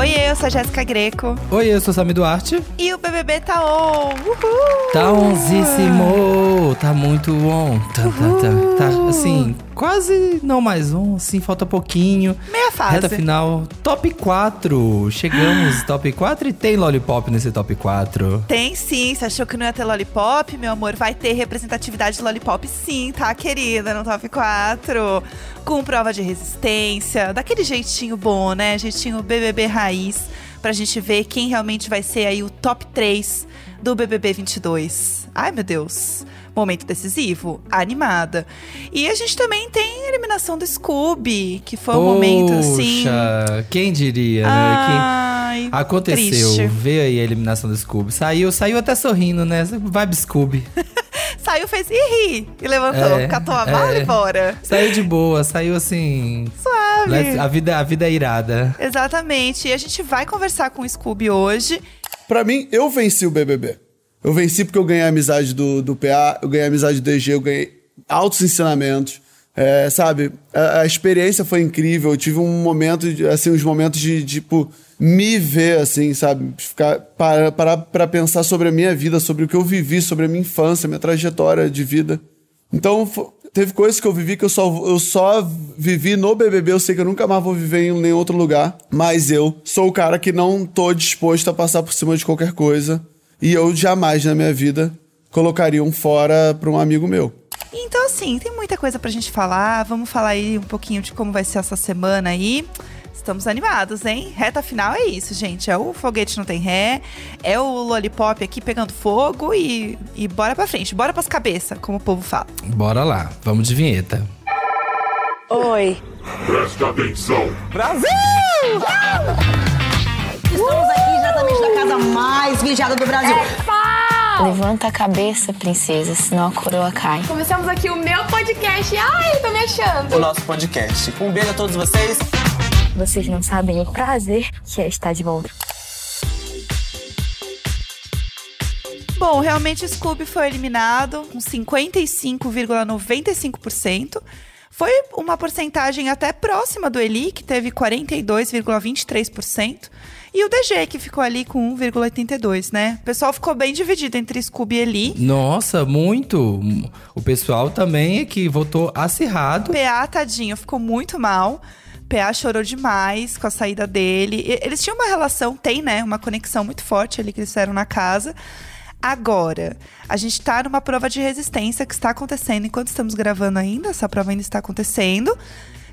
Oi, eu sou a Jéssica Greco. Oi, eu sou o Sami Duarte. E o BBB tá on. Uhul! Tá onzíssimo! Tá muito on. Tá, tá, tá, tá, assim, quase não mais um, assim, falta pouquinho. Meia fase. Reta final, top 4. Chegamos, top 4 e tem Lollipop nesse top 4. Tem sim, você achou que não ia ter Lollipop? Meu amor, vai ter representatividade de Lollipop sim, tá, querida? No top 4. Com prova de resistência, daquele jeitinho bom, né? Jeitinho BBB raiz, pra gente ver quem realmente vai ser aí o top 3 do BBB 22. Ai, meu Deus. Momento decisivo, animada. E a gente também tem a eliminação do Scooby, que foi um momento assim. Poxa, quem diria, né? Ai, Quem... Aconteceu, triste. veio aí a eliminação do Scooby. Saiu, saiu até sorrindo, né? Vibe Scooby. Saiu, fez ih, e levantou, É, catou a mala é. e bora. Saiu de boa, saiu assim. Suave. A vida, a vida é irada. Exatamente. E a gente vai conversar com o Scooby hoje. Pra mim, eu venci o BBB. Eu venci porque eu ganhei a amizade do, do PA, eu ganhei a amizade do DG, eu ganhei altos ensinamentos. É, sabe, a, a experiência foi incrível. Eu tive um momento, de- assim, uns momentos de, tipo, me ver, assim, sabe? Ficar, parar para, pra pensar sobre a minha vida, sobre o que eu vivi, sobre a minha infância, minha trajetória de vida. Então, teve coisas que eu vivi que eu só, eu só vivi no BBB. Eu sei que eu nunca mais vou viver em nenhum outro lugar. Mas eu sou o cara que não tô disposto a passar por cima de qualquer coisa. E eu jamais na minha vida colocaria um fora pra um amigo meu. Então, assim, tem muita coisa pra gente falar. Vamos falar aí um pouquinho de como vai ser essa semana aí. Estamos animados, hein? Reta final é isso, gente. É o foguete não tem ré, é o lollipop aqui pegando fogo e, e bora pra frente. Bora pras cabeças, como o povo fala. Bora lá, vamos de vinheta. Oi. Presta atenção. Estamos aqui diretamente da casa mais vigiada do Brasil. Levanta a cabeça, princesa, senão a coroa cai. Começamos aqui o meu podcast. Ai, tô me achando. o nosso podcast. Um beijo a todos vocês. Vocês não sabem o prazer que é estar de volta. Bom, realmente o Scooby foi eliminado com 55,95%. Foi uma porcentagem até próxima do Eli, que teve 42,23%. E o DG, que ficou ali com 1,82%, né? O pessoal ficou bem dividido entre Scooby e Eli. Nossa, muito. O pessoal também é que votou acirrado. PA, tadinho, ficou muito mal. PA chorou demais com a saída dele. Eles tinham uma relação, tem, né? Uma conexão muito forte ali que eles fizeram na casa. Agora, a gente tá numa prova de resistência que está acontecendo enquanto estamos gravando ainda. Essa prova ainda está acontecendo.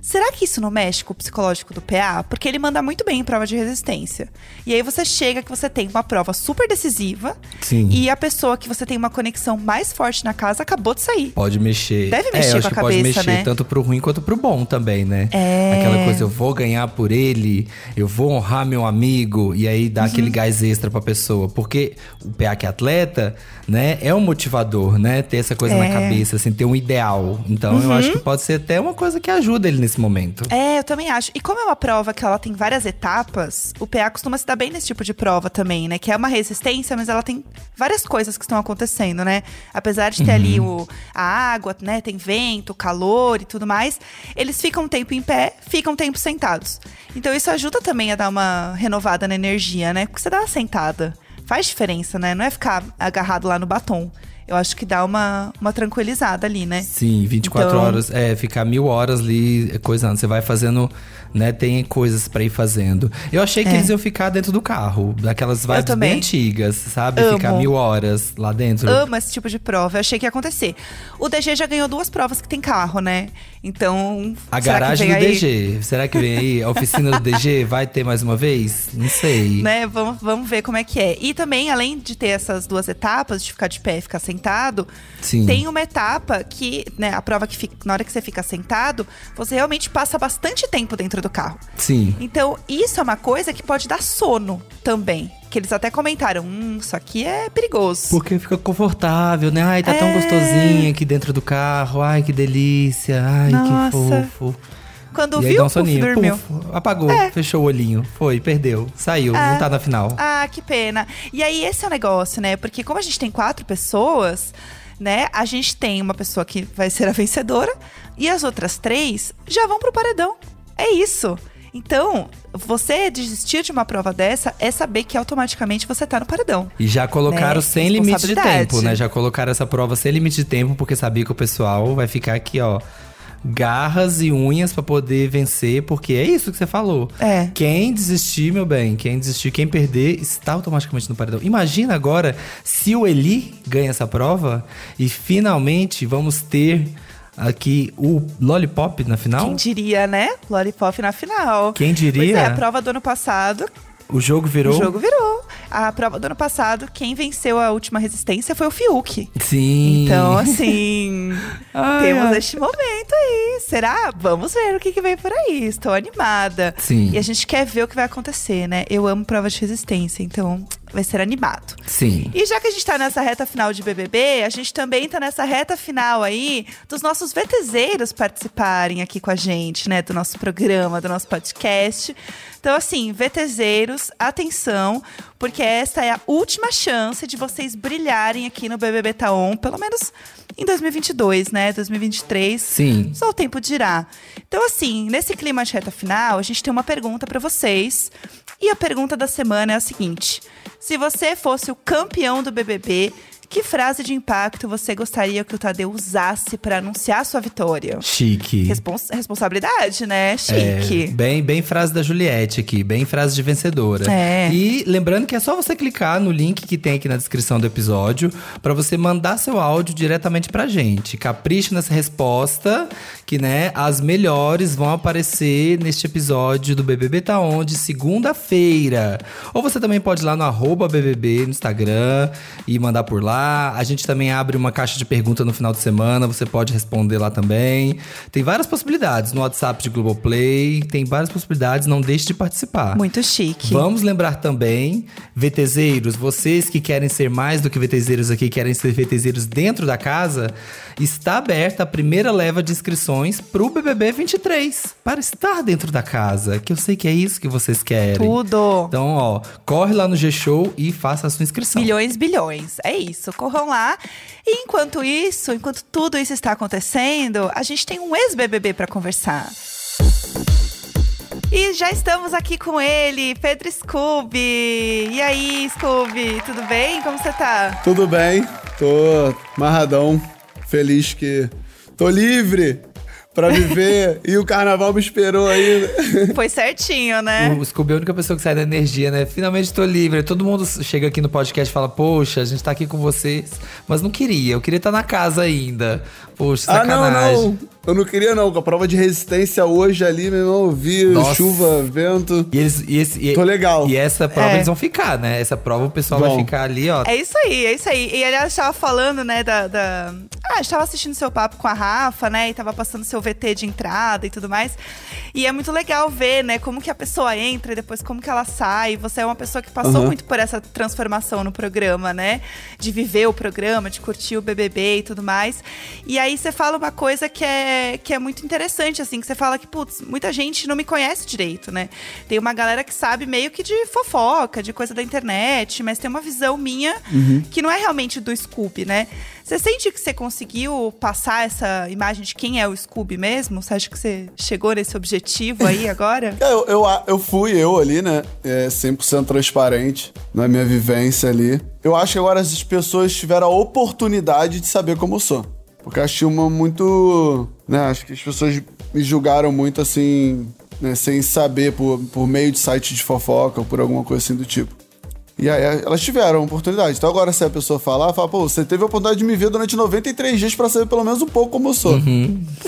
Será que isso não mexe com o psicológico do PA? Porque ele manda muito bem em prova de resistência. E aí você chega que você tem uma prova super decisiva. Sim. E a pessoa que você tem uma conexão mais forte na casa acabou de sair. Pode mexer. Deve é, mexer eu acho com a que pode cabeça, mexer né? tanto pro ruim quanto pro bom também, né? É. Aquela coisa, eu vou ganhar por ele, eu vou honrar meu amigo, e aí dá Uhum. aquele gás extra pra pessoa. Porque o PA que é atleta, né, é um motivador, né? Ter essa coisa É. na cabeça, assim, ter um ideal. Então eu acho que pode ser até uma coisa que ajuda ele nesse momento. É, eu também acho. E como é uma prova que ela tem várias etapas, o PA costuma se dar bem nesse tipo de prova também, né? Que é uma resistência, mas ela tem várias coisas que estão acontecendo, né? Apesar de ter ali o, a água, né? Tem vento, calor e tudo mais. Eles ficam um tempo em pé, ficam um tempo sentados. Então isso ajuda também a dar uma renovada na energia, né? Porque você dá uma sentada. Faz diferença, né? Não é ficar agarrado lá no batom. Eu acho que dá uma, uma tranquilizada ali, né? Sim, 24 Então- horas, é, ficar mil horas ali coisando. Você vai fazendo, né? Tem coisas pra ir fazendo. Eu achei que É. eles iam ficar dentro do carro, daquelas vibes bem antigas, sabe? Amo. Ficar mil horas lá dentro. Amo esse tipo de prova. Eu achei que ia acontecer. O DG já ganhou duas provas que tem carro, né? Então. A garagem do aí, DG. Será que vem aí? A oficina do DG vai ter mais uma vez? Não sei. Né? Vamos, vamos ver como é que é. E também, além de ter essas duas etapas, de ficar de pé e ficar sentado, Sim. tem uma etapa que, né, a prova que fica, na hora que você fica sentado, você realmente passa bastante tempo dentro do carro. Sim. Então, isso é uma coisa que pode dar sono também. Que eles até comentaram, hum, isso aqui é perigoso. Porque fica confortável, né? Ai, tá tão É. gostosinho aqui dentro do carro. Ai, que delícia. Ai, Nossa. que fofo. Quando e aí viu, dá um puf, soninho. dormiu. Puf, apagou, É. fechou o olhinho. Foi, perdeu. Saiu, não tá na final. Ah, que pena. E aí, esse é o negócio, né? Porque como a gente tem quatro pessoas, né? A gente tem uma pessoa que vai ser a vencedora e as outras três já vão pro paredão. É isso. Então, você desistir de uma prova dessa é saber que automaticamente você tá no paredão. E já colocaram Né? sem limite de tempo, né? Já colocaram essa prova sem limite de tempo, porque sabia que o pessoal vai ficar aqui, ó. Garras e unhas pra poder vencer, porque é isso que você falou. É. Quem desistir, meu bem, quem desistir, quem perder, está automaticamente no paredão. Imagina agora se o Eli ganha essa prova e finalmente vamos ter aqui o Lollipop na final. Quem diria, né? Lollipop na final. Quem diria? Pois é, a prova do ano passado, O jogo virou. o jogo virou. A prova do ano passado, quem venceu a última resistência foi o Fiuk. Sim. Então, assim, Ai, temos ai. este momento aí. Será? Vamos ver o que, que vem por aí. Estou animada. Sim. E a gente quer ver o que vai acontecer, né? Eu amo prova de resistência, então vai ser animado. Sim. E já que a gente tá nessa reta final de BBB, a gente também tá nessa reta final aí dos nossos VTZeiros participarem aqui com a gente, né? Do nosso programa, do nosso podcast. Então, assim, VTZeiros, atenção, porque esta é a última chance de vocês brilharem aqui no BBB Taon, pelo menos em 2022, né? 2023. Sim. Só o tempo dirá. Então, assim, nesse clima de reta final, a gente tem uma pergunta pra vocês. E a pergunta da semana é a seguinte: se você fosse o campeão do BBB, que frase de impacto você gostaria que o Tadeu usasse pra anunciar sua vitória? Chique. Respons- responsabilidade, né? É, Chique. bem, bem frase da Juliette aqui, bem frase de vencedora. É. E lembrando que é só você clicar no link que tem aqui na descrição do episódio pra você mandar seu áudio diretamente pra gente. Capriche nessa resposta, que né, as melhores vão aparecer neste episódio do BBB Tá Onde, segunda-feira. Ou você também pode ir lá no arroba BBB no Instagram e mandar por lá. A gente também abre uma caixa de pergunta no final de semana, você pode responder lá também. Tem várias possibilidades no WhatsApp de Globoplay, tem várias possibilidades, não deixe de participar. Muito chique. Vamos lembrar também, VTZeiros, vocês que querem ser mais do que VTZeiros aqui, querem ser VTZeiros dentro da casa, está aberta a primeira leva de inscrições pro BBB 23, para estar dentro da casa, que eu sei que é isso que vocês querem. Tudo. Então, ó, corre lá no G-Show e faça a sua inscrição. Bilhões, bilhões. É isso. Corram lá. E enquanto isso, enquanto tudo isso está acontecendo, a gente tem um ex-BBB para conversar. E já estamos aqui com ele, Pedro Scooby. E aí, Scooby, tudo bem? Como você tá? Tudo bem, tô marradão, feliz que tô livre pra viver e o carnaval me esperou ainda. Foi certinho, né? O Scooby é a única pessoa que sai da energia, né? Finalmente tô livre. Todo mundo chega aqui no podcast e fala: Poxa, a gente tá aqui com vocês. Mas não queria, eu queria estar na casa ainda. Poxa, Ah, não, sacanagem. não. Eu não queria, não. Com a prova de resistência hoje ali, meu irmão, vi Nossa. chuva, vento. E eles, e esse, e, Tô legal. E essa prova É. eles vão ficar, né? Essa prova o pessoal vai Vão. ficar ali, ó. É isso aí, é isso aí. E aliás, tava falando, né, da. da... Ah, a gente tava assistindo seu papo com a Rafa, né? E tava passando seu VT de entrada e tudo mais. E é muito legal ver, né, como que a pessoa entra e depois como que ela sai. Você é uma pessoa que passou Aham. muito por essa transformação no programa, né? De viver o programa, de curtir o BBB e tudo mais. E aí você fala uma coisa que é, que é muito interessante, assim, que você fala que, putz, muita gente não me conhece direito, né? Tem uma galera que sabe meio que de fofoca, de coisa da internet, mas tem uma visão minha que não é realmente do Scooby, né? Você sente que você conseguiu passar essa imagem de quem é o Scooby mesmo? Você acha que você chegou nesse objetivo aí agora? É, Eu, eu, eu fui eu ali, né? É 100% transparente na minha vivência ali. Eu acho que agora as pessoas tiveram a oportunidade de saber como eu sou. Porque eu achei uma muito. Né, acho que as pessoas me julgaram muito assim, né, sem saber, por, por meio de site de fofoca ou por alguma coisa assim do tipo. E aí elas tiveram a oportunidade. Então agora se a pessoa falar, fala, pô, você teve a oportunidade de me ver durante 93 dias pra saber pelo menos um pouco como eu sou.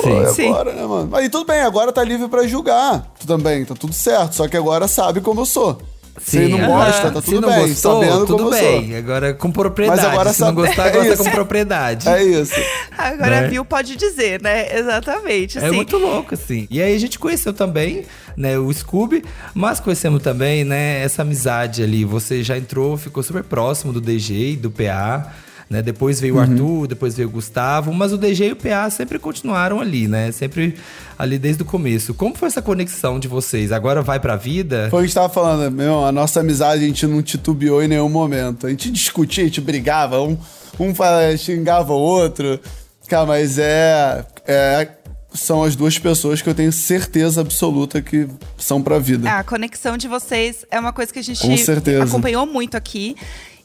Pô, é Sim. agora, né, mano? Aí tudo bem, agora tá livre pra julgar. Também, tá tudo certo. Só que agora sabe como eu sou. Se não gosta, tá Se tudo não bem. gostou, sabendo tudo bem. sou. Agora com propriedade. Mas agora Se não sabe- gostar, é gosta isso. com propriedade. É isso. Agora Né? viu, pode dizer, né? Exatamente. É assim. muito louco, assim. E aí a gente conheceu também, né, o Scooby, mas conhecemos também, né, essa amizade ali. Você já entrou, ficou super próximo do DG e do PA. Né? Depois veio o Arthur, depois veio o Gustavo, mas o DG e o PA sempre continuaram ali, né? Sempre ali desde o começo. Como foi essa conexão de vocês? Agora vai pra vida? Foi o que a gente tava falando, meu, a nossa amizade a gente não titubeou em nenhum momento. A gente discutia, a gente brigava, um, um xingava o outro. Cara, mas é, é são as duas pessoas que eu tenho certeza absoluta que são pra vida. A conexão de vocês é uma coisa que a gente Com certeza. acompanhou muito aqui.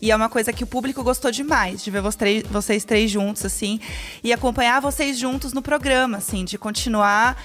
E é uma coisa que o público gostou demais, de ver vocês três, juntos, assim. E acompanhar vocês juntos no programa, assim. De continuar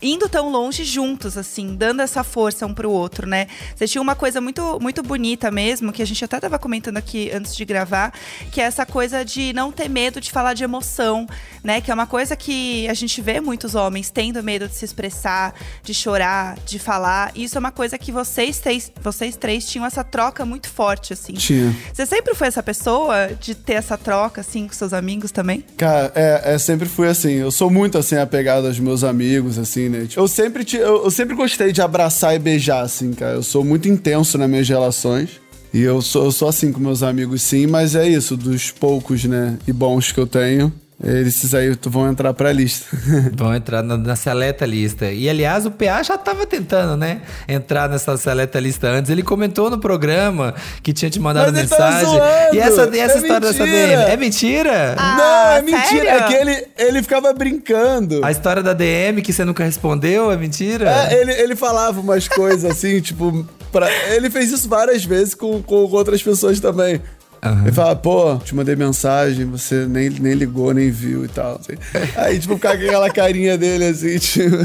indo tão longe juntos, assim. Dando essa força um pro outro, né? Vocês tinham uma coisa muito, muito bonita mesmo, que a gente até tava comentando aqui antes de gravar. Que é essa coisa de não ter medo de falar de emoção, né? Que é uma coisa que a gente vê muitos homens tendo medo de se expressar, de chorar, de falar. Isso é uma coisa que vocês três, vocês três tinham essa troca muito forte, assim. Tinha. Você sempre foi essa pessoa de ter essa troca, assim, com seus amigos também? Cara, é, é, sempre fui assim. Eu sou muito assim, apegado aos meus amigos, assim, né? Eu sempre, te, eu, eu sempre gostei de abraçar e beijar, assim, cara. Eu sou muito intenso nas minhas relações. E eu sou, eu sou assim com meus amigos, sim, mas é isso, dos poucos, né, e bons que eu tenho. Esses aí vão entrar pra lista. Vão entrar na, na seleta lista. E aliás, o PA já tava tentando, né? Entrar nessa seleta lista antes. Ele comentou no programa que tinha te mandado Mas mensagem. E essa, e essa É história dessa mentira! DM? É mentira? Ah, Não, é mentira. sério? É que ele, ele ficava brincando. A história da DM que você nunca respondeu é mentira? É, ele, ele falava umas coisas assim, tipo. Pra... Ele fez isso várias vezes com, com outras pessoas também. Ele fala, pô, te mandei mensagem, você nem, nem ligou, nem viu e tal. assim. Aí, tipo, ficava com aquela carinha dele assim, tipo.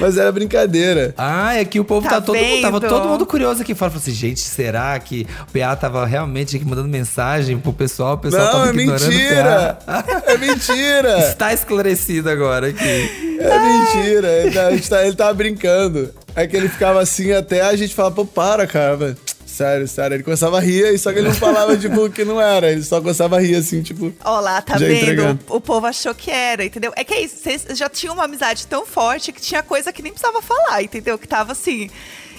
Mas era brincadeira. Ah, é que o povo Tá tá todo mundo, tava todo mundo curioso aqui fora. Falou assim, gente, será que o PA tava realmente aqui mandando mensagem pro pessoal? O pessoal Não, tava é ignorando mentira! o PA. É mentira! Está esclarecido agora aqui. É mentira! Ele, tá, gente tá- ele tava brincando. É que ele ficava assim até a gente falava, pô, para, cara. velho. Sério, sério. Ele começava a rir, só que ele não falava, tipo, que não era. Ele só começava a rir, assim, tipo. Olá, tá Já vendo? entregando. O povo achou que era, entendeu? É que é isso, vocês já tinham uma amizade tão forte que tinha coisa que nem precisava falar, entendeu? Que tava assim,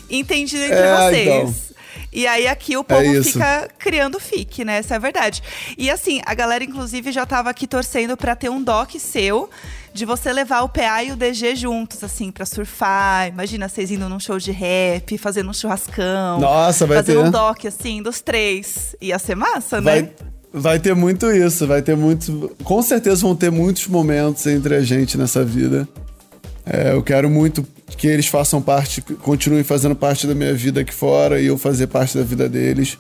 entendido entre É, vocês. então. E aí aqui o povo isso. fica criando fique, né? Essa é a verdade. E assim, a galera inclusive já tava aqui torcendo pra ter um doc seu de você levar o PA e o DG juntos, assim, pra surfar. Imagina vocês indo num show de rap, fazendo um churrascão. Nossa, vai fazendo ter. um doc, assim, dos três. Ia ser massa, né? Vai, vai ter muito isso, vai ter muito. Com certeza vão ter muitos momentos entre a gente nessa vida. É, eu quero muito que eles façam parte, continuem fazendo parte da minha vida aqui fora e eu fazer parte da vida deles.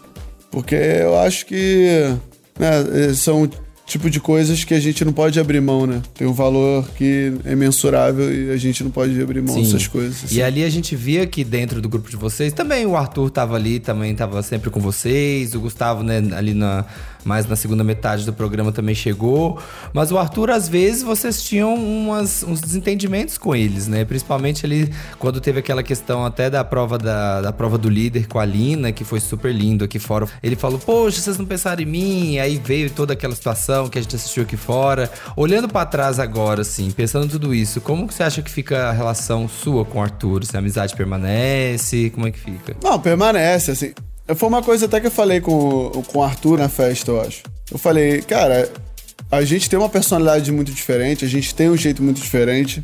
Porque eu acho que né, são tipo de coisas que a gente não pode abrir mão, né? Tem um valor que é mensurável e a gente não pode abrir mão dessas coisas. assim. E ali a gente via que dentro do grupo de vocês, também o Arthur tava ali, também tava sempre com vocês, o Gustavo, né, ali na mais na segunda metade do programa também chegou. Mas o Arthur, às vezes, vocês tinham umas, uns desentendimentos com eles, né? Principalmente ali quando teve aquela questão até da prova da, da prova do líder com a Lina, que foi super lindo aqui fora. Ele falou, poxa, vocês não pensaram em mim? Aí veio toda aquela situação que a gente assistiu aqui fora. Olhando pra trás agora, assim, pensando tudo isso, como que você acha que fica a relação sua com o Arthur? Se a amizade permanece? Como é que fica? Não, permanece, assim. Foi uma coisa até que eu falei com, com o Arthur na festa, eu acho. Eu falei, cara, a gente tem uma personalidade muito diferente, a gente tem um jeito muito diferente.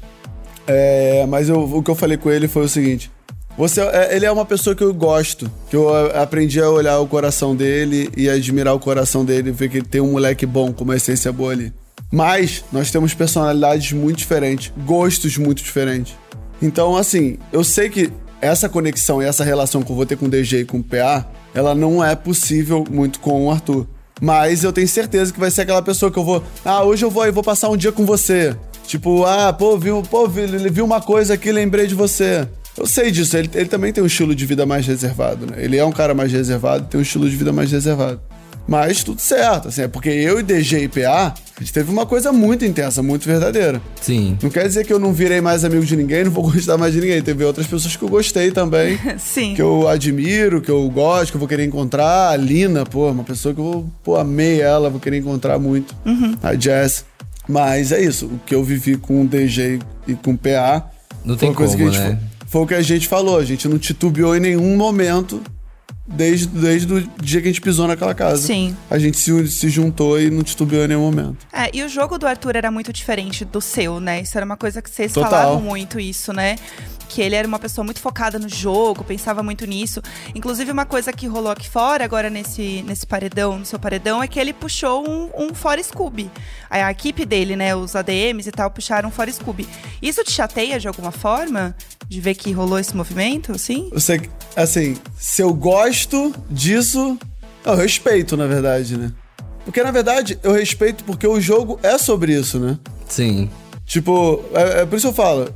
É, mas eu- o que eu falei com ele foi o seguinte: você, é, ele é uma pessoa que eu gosto, que eu a- aprendi a olhar o coração dele e admirar o coração dele, ver que ele tem um moleque bom, com uma essência boa ali. Mas nós temos personalidades muito diferentes, gostos muito diferentes. Então, assim, eu sei que essa conexão e essa relação que eu vou ter com o DG e com o PA, ela não é possível muito com o Arthur. Mas eu tenho certeza que vai ser aquela pessoa que eu vou. Ah, hoje eu vou eu vou passar um dia com você. Tipo, ah, pô, viu, pô, vi, viu uma coisa aqui, lembrei de você. Eu sei disso, ele, ele também tem um estilo de vida mais reservado, né? Ele é um cara mais reservado, tem um estilo de vida mais reservado. Mas tudo certo, assim, é porque eu e DG e PA, a gente teve uma coisa muito intensa, muito verdadeira. Sim. Não quer dizer que eu não virei mais amigo de ninguém, não vou gostar mais de ninguém. Teve outras pessoas que eu gostei também. Sim. Que eu admiro, que eu gosto, que eu vou querer encontrar. A Lina, pô, uma pessoa que eu vou, pô, amei ela, vou querer encontrar muito. A Jess. Mas é isso, o que eu vivi com o DG e com o PA. Não foi tem como, que a gente né? fa- Foi o que a gente falou, a gente não titubeou em nenhum momento desde, desde o dia que a gente pisou naquela casa. Sim. A gente se, se juntou e não titubeou em nenhum momento. É, e o jogo do Arthur era muito diferente do seu, né? Isso era uma coisa que vocês Total. falavam muito isso, né? que ele era uma pessoa muito focada no jogo, pensava muito nisso. Inclusive, uma coisa que rolou aqui fora, agora nesse, nesse paredão, no seu paredão, é que ele puxou um, um fora Scooby. A, a equipe dele, né, os ADMs e tal, puxaram um fora Scooby. Isso te chateia de alguma forma? De ver que rolou esse movimento, assim? Você, assim, se eu gosto disso, eu respeito, na verdade, né? Porque, na verdade, eu respeito porque o jogo é sobre isso, né? Sim. Tipo, é, é por isso que eu falo.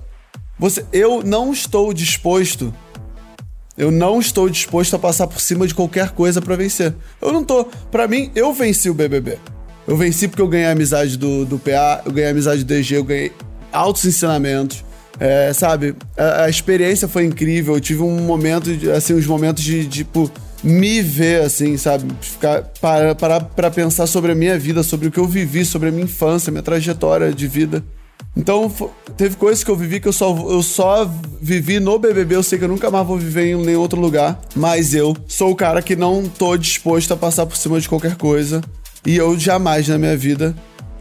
Você, eu não estou disposto. Eu não estou disposto a passar por cima de qualquer coisa pra vencer. Eu não tô. Pra mim, eu venci o BBB. Eu venci porque eu ganhei a amizade do, do PA, eu ganhei a amizade do DG, eu ganhei altos ensinamentos. É, sabe? A, a experiência foi incrível. Eu tive um momento, de, assim, uns momentos de, tipo, me ver, assim, sabe? Ficar, parar, parar pra pensar sobre a minha vida, sobre o que eu vivi, sobre a minha infância, minha trajetória de vida. Então, teve coisas que eu vivi que eu só, eu só vivi no BBB. Eu sei que eu nunca mais vou viver em nenhum outro lugar. Mas eu sou o cara que não tô disposto a passar por cima de qualquer coisa. E eu jamais na minha vida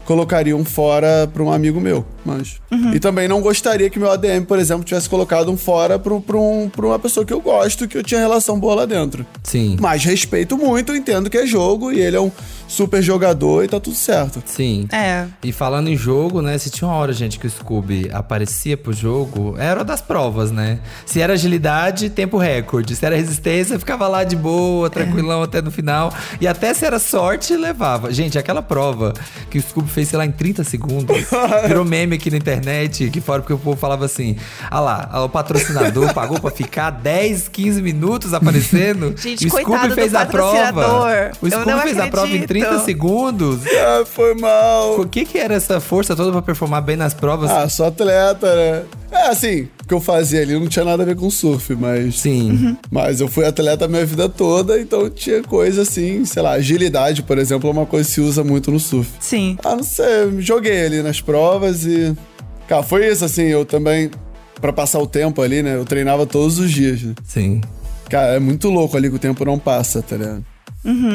colocaria um fora pra um amigo meu. Mas. E também não gostaria que meu ADM, por exemplo, tivesse colocado um fora pra, um- pra, um, pra uma pessoa que eu gosto, que eu tinha relação boa lá dentro. Sim. Mas respeito muito, entendo que é jogo e ele é um super jogador e tá tudo certo. Sim. É. E falando em jogo, né? Se tinha uma hora, gente, que o Scooby aparecia pro jogo, era das provas, né? Se era agilidade, tempo recorde. Se era resistência, ficava lá de boa, tranquilão até no final. E até se era sorte, levava. Gente, aquela prova que o Scooby fez, sei lá, em 30 segundos, virou meme aqui na internet, que fora porque o povo falava assim: ah lá, o patrocinador pagou pra ficar 10, 15 minutos aparecendo. Gente, o Scooby coitado do fez a prova. patrocinador. O Eu Scooby não fez a prova em 30 acredito. segundos. Ah, foi mal. O que que era essa força toda pra performar bem nas provas? Ah, sou atleta, né? É, assim, o que eu fazia ali não tinha nada a ver com surf, mas. Sim. Mas eu fui atleta a minha vida toda, então tinha coisa assim, sei lá, agilidade, por exemplo, é uma coisa que se usa muito no surf. Sim. Ah, não sei, joguei ali nas provas e. Cara, foi isso, assim, eu também, pra passar o tempo ali, né? Eu treinava todos os dias, né? Sim. Cara, é muito louco ali que o tempo não passa, tá ligado?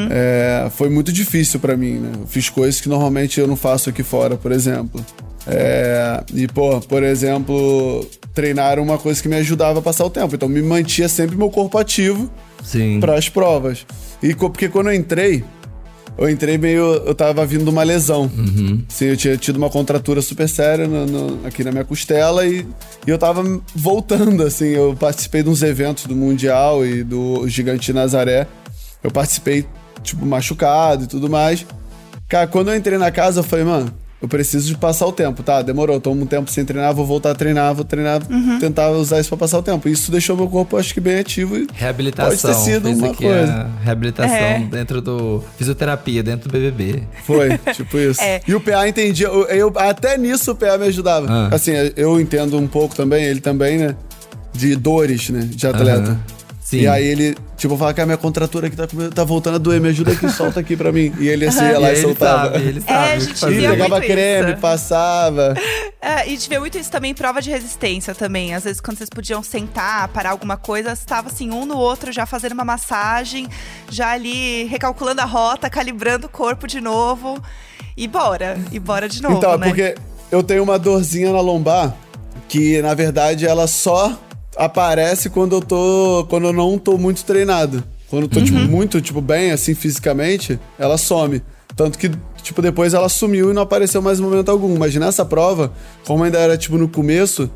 É, foi muito difícil pra mim, né? Eu fiz coisas que normalmente eu não faço aqui fora, por exemplo. É, e, pô, por exemplo, treinar era uma coisa que me ajudava a passar o tempo. Então, me mantia sempre meu corpo ativo para as provas. E porque quando eu entrei, eu entrei meio. Eu tava vindo de uma lesão. Sim, eu tinha tido uma contratura super séria no- no- aqui na minha costela e, e eu tava voltando, assim. Eu participei de uns eventos do Mundial e do Gigante Nazaré. Eu participei, tipo, machucado e tudo mais. Cara, quando eu entrei na casa, eu falei, mano, eu preciso de passar o tempo, tá? Demorou, tô um tempo sem treinar, vou voltar a treinar, vou treinar, tentar usar isso pra passar o tempo. Isso deixou meu corpo, acho que, bem ativo e Reabilitação. Pode ter sido uma coisa. reabilitação É. dentro do. Fisioterapia, dentro do BBB. Foi, tipo isso. É. E o PA entendia, eu, eu- até nisso o PA me ajudava. Ah. Assim, eu entendo um pouco também, ele também, né? De dores, né? De atleta. Aham. Sim. E aí ele, tipo, fala que a minha contratura aqui tá, tá voltando a doer, me ajuda aqui, solta aqui pra mim. E ele assim ia E lá e ele soltava. sabe, ele sabe. É, a gente. E via pegava muito creme, isso. passava. É, e de ver muito isso também em prova de resistência também. Às vezes, quando vocês podiam sentar, parar alguma coisa, estava assim, um no outro, já fazendo uma massagem, já ali recalculando a rota, calibrando o corpo de novo. E bora, e bora de novo, então, é né? porque eu tenho uma dorzinha na lombar que, na verdade, ela só aparece quando eu tô. quando eu não tô muito treinado. Quando eu tô, tipo, muito, tipo, bem, assim, fisicamente, ela some. Tanto que, tipo, depois ela sumiu e não apareceu mais em momento algum. Mas nessa prova, como ainda era, tipo, no começo,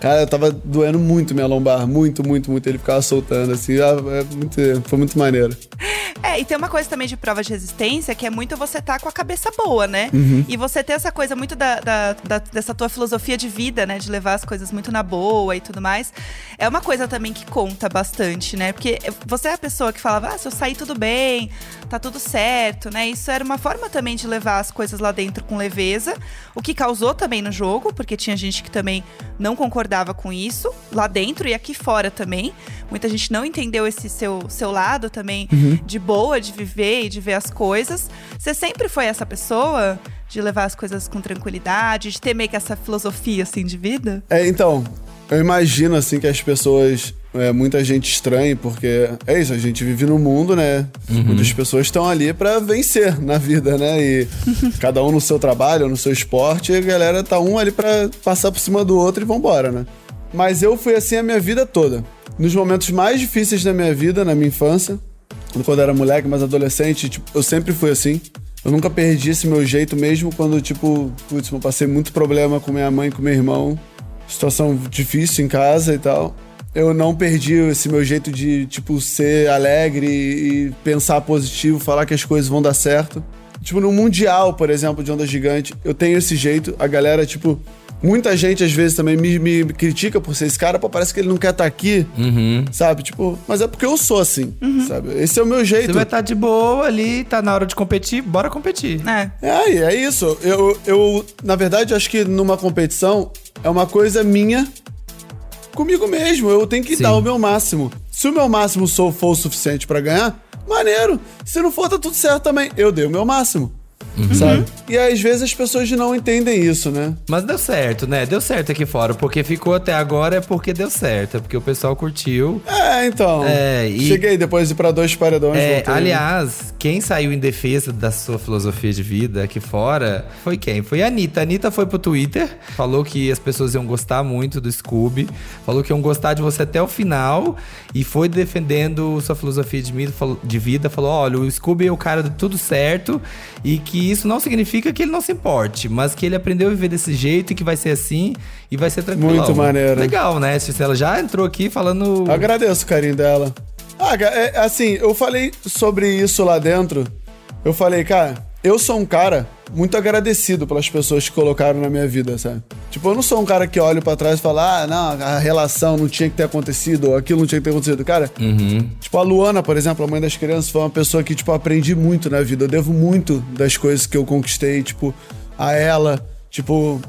cara, tava doendo muito minha lombar. Muito, muito, muito. Ele ficava soltando, assim. ah, é muito- foi muito maneiro. É, e tem uma coisa também de prova de resistência que é muito você estar com a cabeça boa, né? Uhum. E você ter essa coisa muito da, da- da- dessa tua filosofia de vida, né? De levar as coisas muito na boa e tudo mais. É uma coisa também que conta bastante, né? Porque você é a pessoa que falava, ah, se eu sair tudo bem, tá tudo certo, né? Isso era uma forma também de levar as coisas lá dentro com leveza, o que causou também no jogo, porque tinha gente que também não concordava com isso, lá dentro e aqui fora também. Muita gente não entendeu esse seu, seu lado também de boa, de viver e de ver as coisas. Você sempre foi essa pessoa de levar as coisas com tranquilidade, de ter meio que essa filosofia assim de vida? É, então, eu imagino assim que as pessoas, é, muita gente estranha, porque é isso, a gente vive num mundo, né? Muitas pessoas estão ali pra vencer na vida, né? E cada um no seu trabalho, no seu esporte, e a galera tá um ali pra passar por cima do outro e vambora, né? mas eu fui assim a minha vida toda. Nos momentos mais difíceis da minha vida, na minha infância, quando eu era moleque, mas adolescente, tipo, eu sempre fui assim. Eu nunca perdi esse meu jeito, mesmo quando, tipo, putz, eu passei muito problema com minha mãe com meu irmão. Situação difícil em casa e tal. Eu não perdi esse meu jeito de, tipo, ser alegre e pensar positivo, falar que as coisas vão dar certo. Tipo, no Mundial, por exemplo, de Onda Gigante, eu tenho esse jeito. A galera, tipo, muita gente às vezes também me, me critica por ser esse cara, pô, parece que ele não quer estar aqui, Uhum. sabe? Tipo, mas é porque eu sou assim, sabe? Esse é o meu jeito. Você vai estar de boa ali, tá na hora de competir, bora competir. É. É, e é isso. Eu, eu, na verdade, acho que numa competição é uma coisa minha comigo mesmo. Eu tenho que Sim. dar o meu máximo. Se o meu máximo sou- for o suficiente pra ganhar, maneiro. Se não for, tá tudo certo também. Eu dei o meu máximo. Uhum. Sabe? E às vezes as pessoas não entendem isso, né? Mas deu certo, né? Deu certo aqui fora. Porque ficou até agora é porque deu certo. É porque o pessoal curtiu. É, então. É, e- Cheguei depois de ir pra dois paredões. É, aliás, quem saiu em defesa da sua filosofia de vida aqui fora foi quem? Foi a Anitta. A Anitta foi pro Twitter, falou que as pessoas iam gostar muito do Scooby, falou que iam gostar de você até o final e foi defendendo sua filosofia de vida, falou- de vida, falou: olha, o Scooby é o cara de tudo certo e que isso não significa que ele não se importe, mas que ele aprendeu a viver desse jeito e que vai ser assim e vai ser tranquilo. Muito maneiro. Legal, né? Se ela já entrou aqui falando. Agradeço o carinho dela. Ah, é, assim, eu falei sobre isso lá dentro. Eu falei, cara, eu sou um cara muito agradecido pelas pessoas que colocaram na minha vida, sabe? Tipo, eu não sou um cara que olha pra trás e fala, ah, não, a relação não tinha que ter acontecido, ou aquilo não tinha que ter acontecido. Cara, tipo, a Luana, por exemplo, a mãe das crianças, foi uma pessoa que, tipo, aprendi muito na vida. Eu devo muito das coisas que eu conquistei, tipo, a ela, tipo,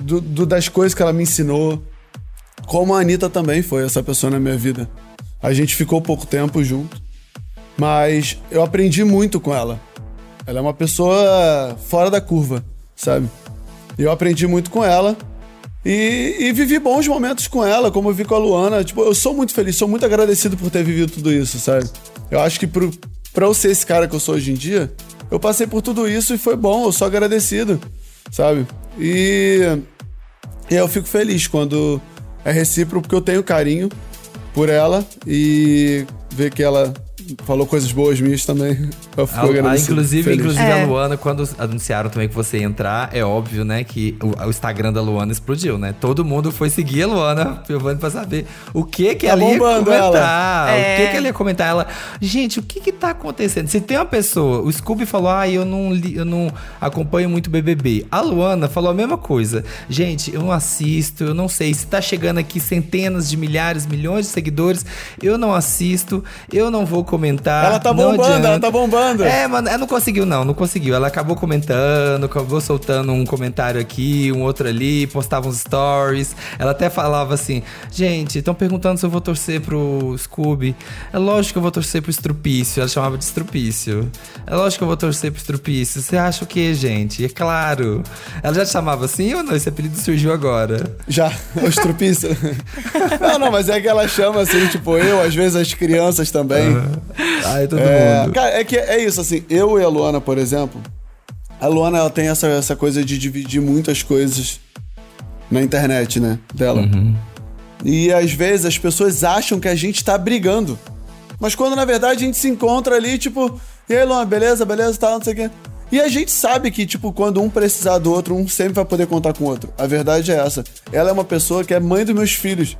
do- do- das coisas que ela me ensinou. Como a Anitta também foi essa pessoa na minha vida. A gente ficou pouco tempo junto, mas eu aprendi muito com ela. Ela é uma pessoa fora da curva, sabe? Eu aprendi muito com ela e, e vivi bons momentos com ela, como eu vi com a Luana. Tipo, eu sou muito feliz, sou muito agradecido por ter vivido tudo isso, sabe? Eu acho que pro, pra eu ser esse cara que eu sou hoje em dia, eu passei por tudo isso e foi bom, eu sou agradecido, sabe? E e eu fico feliz quando é recíproco, porque eu tenho carinho por ela e ver que ela falou coisas boas minhas também. Eu fico A- a- agradecido. inclusive, feliz. inclusive É. a Luana, quando anunciaram também que você ia entrar, é óbvio, né, que o, o Instagram da Luana explodiu, né? Todo mundo foi seguir a Luana Piovani pra saber o que que Tá ela ia comentar. ela. O que É. que ela ia comentar. Ela, gente, o que que tá acontecendo? Se tem uma pessoa, o Scooby falou, ah, eu não, li- eu não acompanho muito BBB. A Luana falou a mesma coisa. Gente, eu não assisto, eu não sei. Se tá chegando aqui centenas de milhares, milhões de seguidores, eu não assisto, eu não vou comentar. Ela tá bombando, ela tá bombando. É, mano, ela não conseguiu, não, não conseguiu. Ela acabou comentando, acabou soltando um comentário aqui, um outro ali, postava uns stories. Ela até falava assim: gente, estão perguntando se eu vou torcer pro Scooby. É lógico que eu vou torcer pro Estrupício. Ela chamava de Estrupício. É lógico que eu vou torcer pro Estrupício. Você acha o quê, gente? É claro. Ela já te chamava assim ou não? Esse apelido surgiu agora. Já, o estrupício. não, não, mas é que ela chama assim, tipo, eu, às vezes as crianças também. Ai, todo É, mundo. cara, é que é isso, assim, eu e a Luana, por exemplo, a Luana, ela tem essa, essa coisa de dividir muitas coisas na internet, né, dela. E às vezes as pessoas acham que a gente tá brigando. Mas quando na verdade a gente se encontra ali, tipo, e aí, Luana, beleza, beleza, tal, não sei o quê. E a gente sabe que, tipo, quando um precisar do outro, um sempre vai poder contar com o outro. A verdade é essa. Ela é uma pessoa que é mãe dos meus filhos.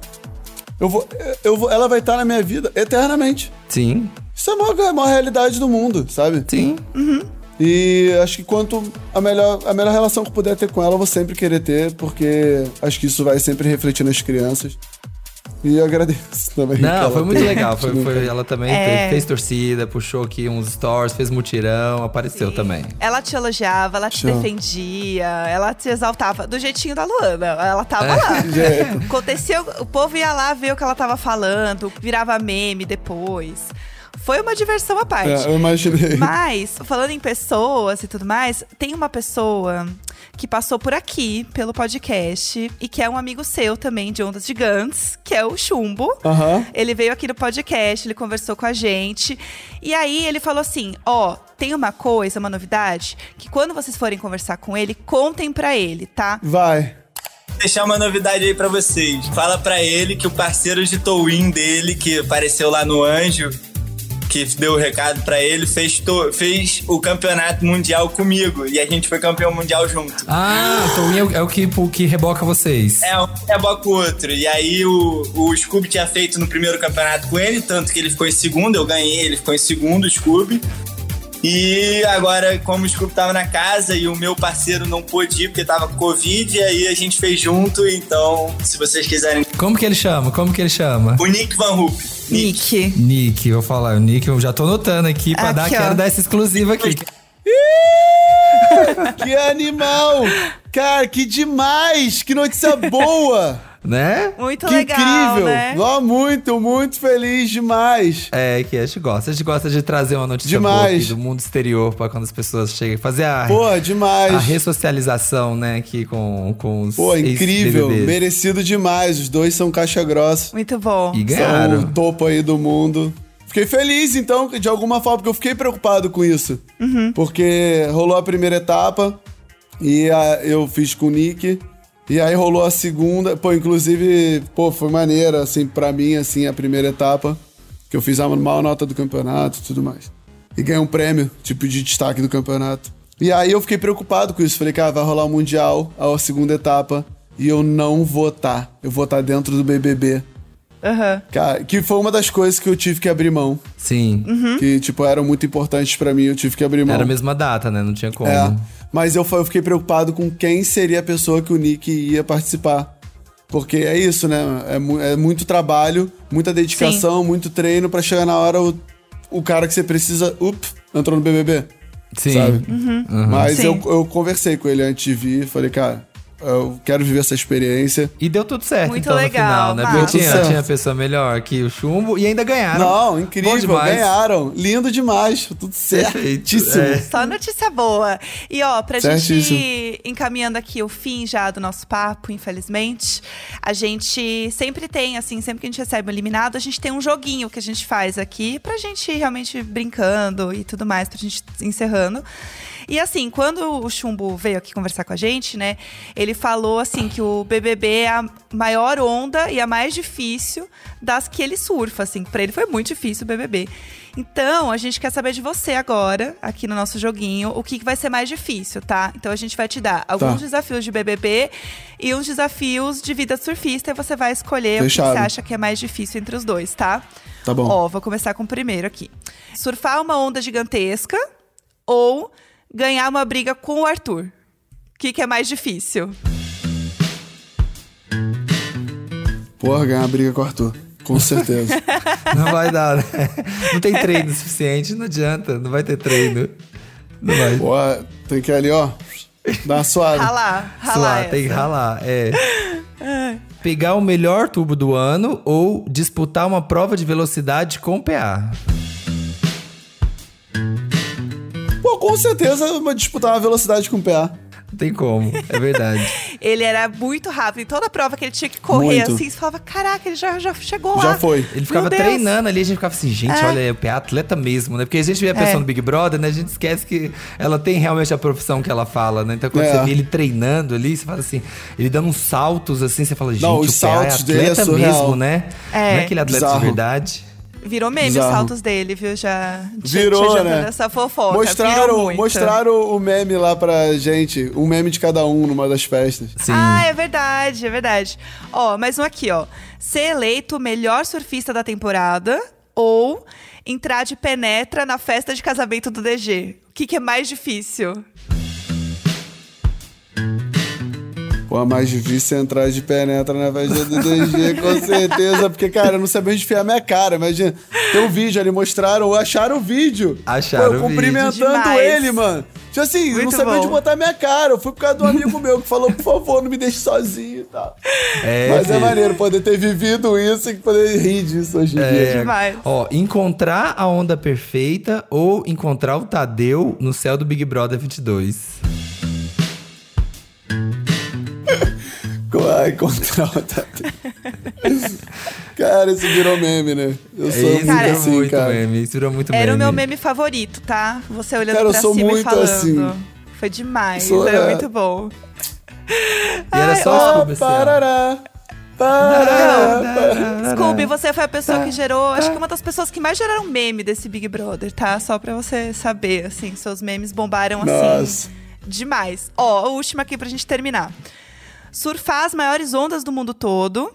Eu vou, eu vou, ela vai estar na minha vida eternamente. Sim, Isso é a maior, a maior realidade do mundo, sabe? sim. E acho que quanto a melhor, a melhor relação que eu puder ter com ela, eu vou sempre querer ter, porque acho que isso vai sempre refletir nas crianças. E eu agradeço também. que Não, foi muito legal. Foi, foi- ela também É. fez, fez torcida, puxou aqui uns stories, fez mutirão, apareceu também. Ela te elogiava, ela te Show. defendia, ela te exaltava do jeitinho da Luana. Ela tava É. lá. Jeito. Aconteceu, o povo ia lá ver o que ela tava falando, virava meme depois. Foi uma diversão à parte. É, eu imaginei. Mas, falando em pessoas e tudo mais, tem uma pessoa que passou por aqui, pelo podcast, e que é um amigo seu também, de Ondas Gigantes, que é o Chumbo. Ele veio aqui no podcast, ele conversou com a gente. E aí ele falou assim: ó, tem uma coisa, uma novidade, que quando vocês forem conversar com ele, contem pra ele, tá? Vai. deixar uma novidade aí pra vocês. Fala pra ele que o parceiro de Towin dele, que apareceu lá no Anjo, que deu o recado pra ele, fez, to- fez o campeonato mundial comigo. E a gente foi campeão mundial junto. Ah, o Towin é o, é o que, o que reboca vocês. É, um reboca o outro. E aí o, o Scooby tinha feito no primeiro campeonato com ele, tanto que ele ficou em segundo, eu ganhei, ele ficou em segundo, o Scooby. E agora, como o Scooby tava na casa e o meu parceiro não pôde ir porque tava com Covid, aí a gente fez junto, então, se vocês quiserem. Como que ele chama? Como que ele chama? O Nick Van Hoop. Nick. Nick, vou falar. O Nick, eu já tô anotando aqui pra Aqui, dar, ó. quero dar essa exclusiva aqui. Que animal! Cara, que demais! Que notícia boa! Né? Muito que legal, incrível! né? Ó, muito, muito feliz demais! É, que a gente gosta. A gente gosta de trazer uma notícia Demais. do mundo exterior pra quando as pessoas chegam. Fazer a, Pô, demais! a ressocialização, né, aqui com, com os Pô, incrível! Merecido demais. Os dois são caixa grossa. Muito bom. E São ganharam. o topo aí do mundo. Fiquei feliz, então, de alguma forma, porque eu fiquei preocupado com isso. Porque rolou a primeira etapa e a- eu fiz com o Nick. E aí rolou a segunda. Pô, inclusive, pô, foi maneira, assim, pra mim, assim, a primeira etapa. Que eu fiz a maior nota do campeonato e tudo mais. E ganhei um prêmio, tipo, de destaque do campeonato. E aí eu fiquei preocupado com isso. Falei, cara, vai rolar o Mundial, a segunda etapa. E eu não vou estar. Eu vou estar dentro do BBB. Aham. Cara, que foi uma das coisas que eu tive que abrir mão. Sim. Que, tipo, eram muito importantes pra mim, eu tive que abrir mão. Era a mesma data, né? Não tinha como. É. Mas eu, eu fiquei preocupado com quem seria a pessoa que o Nick ia participar. Porque é isso, né? É, mu- é muito trabalho, muita dedicação, muito treino pra chegar na hora o, o cara que você precisa. Up, entrou no BBB. Sim. Sabe? Mas Sim. eu, eu conversei com ele antes de vir, falei, cara, eu quero viver essa experiência. E deu tudo certo, Muito então, legal, no final, né? Porque tinha, certo. tinha pessoa melhor que o chumbo e ainda ganharam. Não, incrível, ganharam. Lindo demais, tudo certíssimo. é. Só notícia boa. E ó, pra Certíssimo. gente ir encaminhando aqui o fim já do nosso papo, infelizmente, a gente sempre tem, assim, sempre que a gente recebe um eliminado, a gente tem um joguinho que a gente faz aqui pra gente ir realmente brincando e tudo mais, pra gente ir encerrando. E assim, quando o Chumbo veio aqui conversar com a gente, né, ele falou assim que o BBB é a maior onda e a mais difícil das que ele surfa, assim. Pra ele foi muito difícil o BBB. Então, a gente quer saber de você agora, aqui no nosso joguinho, o que que vai ser mais difícil, tá? Então, a gente vai te dar alguns desafios de BBB e uns desafios de vida surfista e você vai escolher o que Fechado. você acha que é mais difícil entre os dois, tá? Tá bom. Ó, vou começar com o primeiro aqui. Surfar uma onda gigantesca ou ganhar uma briga com o Arthur? O que, que é mais difícil? Porra, ganhar uma briga com o Arthur. Com certeza. Não vai dar, né? Não tem treino suficiente, não adianta. Não vai ter treino. Não vai. Porra, tem que ir ali, ó. Dar uma suada. Ralar, ralar. Suar, tem que ralar, é. Pegar o melhor tubo do ano ou disputar uma prova de velocidade com PA. Com certeza disputar uma velocidade com o PA. Não tem como, é verdade. Ele era muito rápido. Em toda prova que ele tinha que correr Muito. assim, você falava: caraca, ele já, já chegou lá. Já foi. Ele ficava Meu Deus. treinando ali, a gente ficava assim, gente, É. olha, o PA é atleta mesmo, né? Porque a gente vê a pessoa É. no Big Brother, né? A gente esquece que ela tem realmente a profissão que ela fala, né? Então quando É. você vê ele treinando ali, você fala assim, ele dando uns saltos assim, você fala, gente, Não, o PA é saltos dele é atleta mesmo, né? É. Não é aquele atleta Bizarro. de verdade. Virou meme os Bizarro. saltos dele, viu? Já. Virou, já né? Essa fofoca. Mostraram, Virou muito. mostraram o meme lá pra gente. Um meme de cada um numa das festas. Sim. Ah, é verdade, é verdade. Ó, mais um aqui, ó. Ser eleito o melhor surfista da temporada ou entrar de penetra na festa de casamento do DG. O que, que é mais difícil? Pô, a mais difícil é entrar de penetra na festa do DG, com certeza. Porque, cara, eu não sabia onde enfiar a minha cara. Imagina, tem um vídeo ali, mostraram, acharam o vídeo. Acharam Pô, eu o vídeo. cumprimentando Demais. ele, mano. Tipo assim, eu não Muito sabia bom. onde botar a minha cara. Eu fui por causa de um amigo meu que falou, por favor, não me deixe sozinho e tal. É, Mas é filho. maneiro poder ter vivido isso e poder rir disso hoje em dia. É, Demais. Ó, encontrar a onda perfeita ou encontrar o Tadeu no céu do Big Brother 22. Ai, contra o Tatu. Cara, isso virou meme, né? Eu sou É isso, muito Cara, assim, muito cara. meme. Isso virou muito Era o meu meme favorito, tá? Você olhando Cara, eu pra sou cima e muito falando. assim. Foi demais. Sou- Era é. muito bom. E era só o Ah, Scooby assim, parará, parará. Scooby, você foi a pessoa Tá. que gerou, acho que uma das pessoas que mais geraram meme desse Big Brother, tá? Só pra você saber, assim, seus memes bombaram assim Nossa. demais. Ó, a última aqui pra gente terminar. Surfar as maiores ondas do mundo todo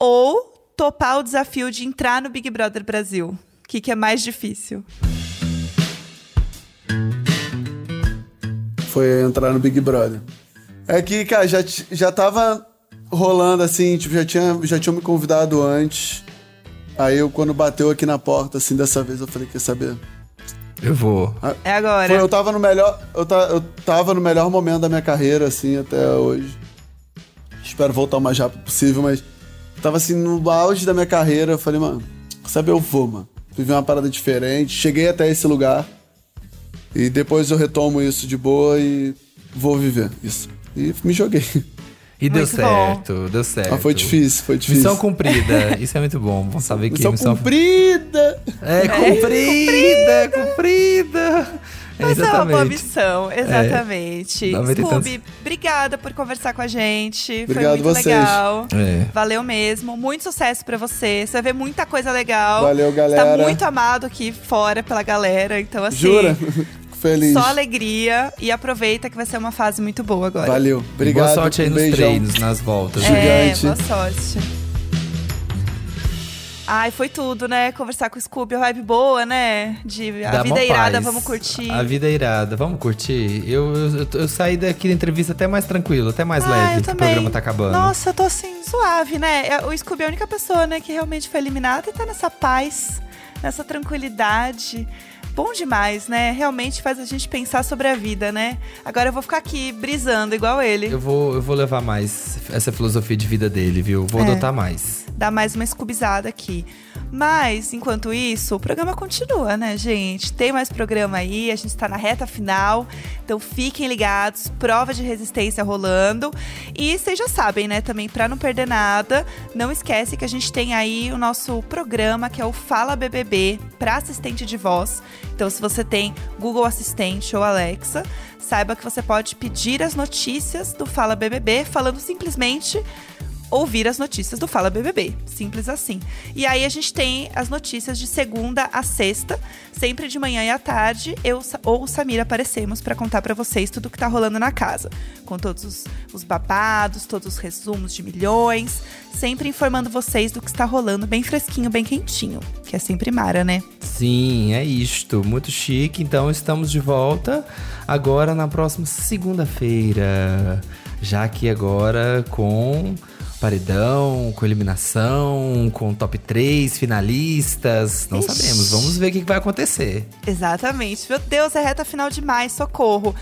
ou topar o desafio de entrar no Big Brother Brasil? O que, que é mais difícil? Foi entrar no Big Brother. É que, cara, já, já tava rolando assim, tipo, já tinha, já tinham me convidado antes. Aí eu, quando bateu aqui na porta, assim, dessa vez, eu falei, quer saber? Eu vou. É agora. Foi, eu tava no melhor. Eu, ta, eu tava no melhor momento da minha carreira, assim, até hoje. Espero voltar o mais rápido possível, mas tava assim, no auge da minha carreira, eu falei, mano, sabe, eu vou, mano. Vivi uma parada diferente, cheguei até esse lugar. E depois eu retomo isso de boa e vou viver isso. E me joguei. E deu Muito certo, deu certo. Ah, foi difícil, foi difícil. Missão cumprida. Isso é muito bom. Vamos saber que Missão cumprida! É cumprida, cumprida. É, Mas é uma boa exatamente. missão, exatamente. noventa e Scooby, obrigada por conversar com a gente. Obrigado Foi muito vocês. legal. É. Valeu mesmo. Muito sucesso pra você. Você vai ver muita coisa legal. Valeu, Você galera. tá muito amado aqui fora pela galera. Então, assim. Jura? Fico feliz. Só alegria. E aproveita que vai ser uma fase muito boa agora. Valeu. Obrigado. Boa sorte aí nos beijão. treinos, nas voltas. É, Gigante. boa sorte. Ai, foi tudo, né? Conversar com o Scooby, a vibe boa, né? De a Dá vida é irada, paz. vamos curtir. A vida é irada, vamos curtir. Eu, eu, eu- saí daqui da entrevista até mais tranquilo, até mais Ah, leve, que o programa tá acabando. Nossa, eu tô assim, suave, né? É, O Scooby é a única pessoa, né, que realmente foi eliminada e tá nessa paz, nessa tranquilidade. Bom demais, né? Realmente faz a gente pensar sobre a vida, né? Agora eu vou ficar aqui brisando igual ele. Eu vou, eu vou levar mais essa filosofia de vida dele, viu? Vou É. adotar mais. Dar mais uma escubizada aqui. Mas, enquanto isso, o programa continua, né, gente? Tem mais programa aí, a gente tá na reta final. Então fiquem ligados, prova de resistência rolando. E vocês já sabem, né, também, pra não perder nada, não esquece que a gente tem aí o nosso programa, que é o Fala BBB, pra assistente de voz. Então, se você tem Google Assistente ou Alexa, saiba que você pode pedir as notícias do Fala BBB falando simplesmente ouvir as notícias do Fala BBB. Simples assim. E aí a gente tem as notícias de segunda a sexta, sempre de manhã e à tarde, eu ou Samir aparecemos para contar para vocês tudo que tá rolando na casa. Com todos os, os babados, todos os resumos de milhões, sempre informando vocês do que está rolando bem fresquinho, bem quentinho. Que é sempre Mara, né? Sim, é isto. Muito chique. Então estamos de volta agora na próxima segunda-feira. Já que agora com paredão, com eliminação, com top 3 finalistas. Não Ixi. sabemos. Vamos ver o que vai acontecer. Exatamente. Meu Deus, é reta final demais, socorro.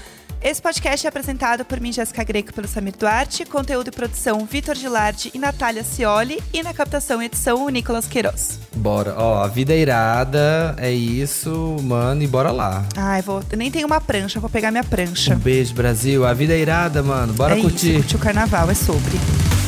Esse podcast é apresentado por mim, Jéssica Greco, e pelo Samir Duarte. Conteúdo e produção, Vitor Gilardi e Natália Cioli. E na captação e edição, o Nicolas Queiroz. Bora. Ó, a vida é irada. É isso, mano. E bora lá. Ai, vou, nem tenho uma prancha, vou pegar minha prancha. Um beijo, Brasil. A vida é irada, mano. Bora é curtir. isso, curtir o carnaval, é sobre.